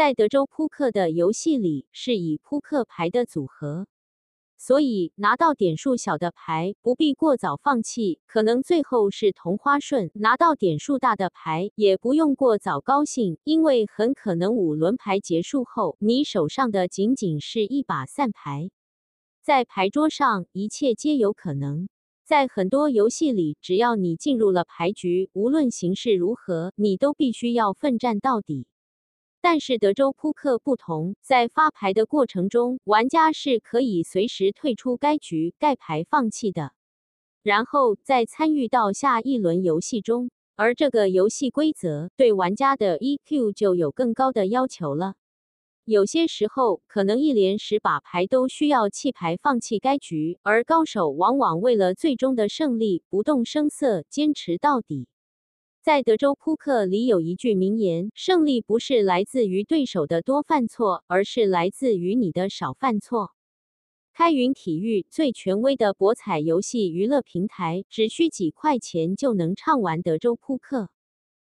在德州扑克的游戏里，是以扑克牌的组合。所以拿到点数小的牌不必过早放弃，可能最后是同花顺；拿到点数大的牌也不用过早高兴，因为很可能五轮牌结束后，你手上的仅仅是一把散牌。在牌桌上，一切皆有可能。在很多游戏里，只要你进入了牌局，无论形势如何，你都必须要奋战到底。但是德州扑克不同，在发牌的过程中，玩家是可以随时退出该局、盖牌放弃的，然后再参与到下一轮游戏中。而这个游戏规则对玩家的 EQ 就有更高的要求了。有些时候，可能一连十把牌都需要弃牌放弃该局，而高手往往为了最终的胜利，不动声色，坚持到底。在德州扑克里有一句名言：胜利不是来自于对手的多犯错，而是来自于你的少犯错。开云体育最权威的博彩游戏娱乐平台，只需几块钱就能畅玩德州扑克。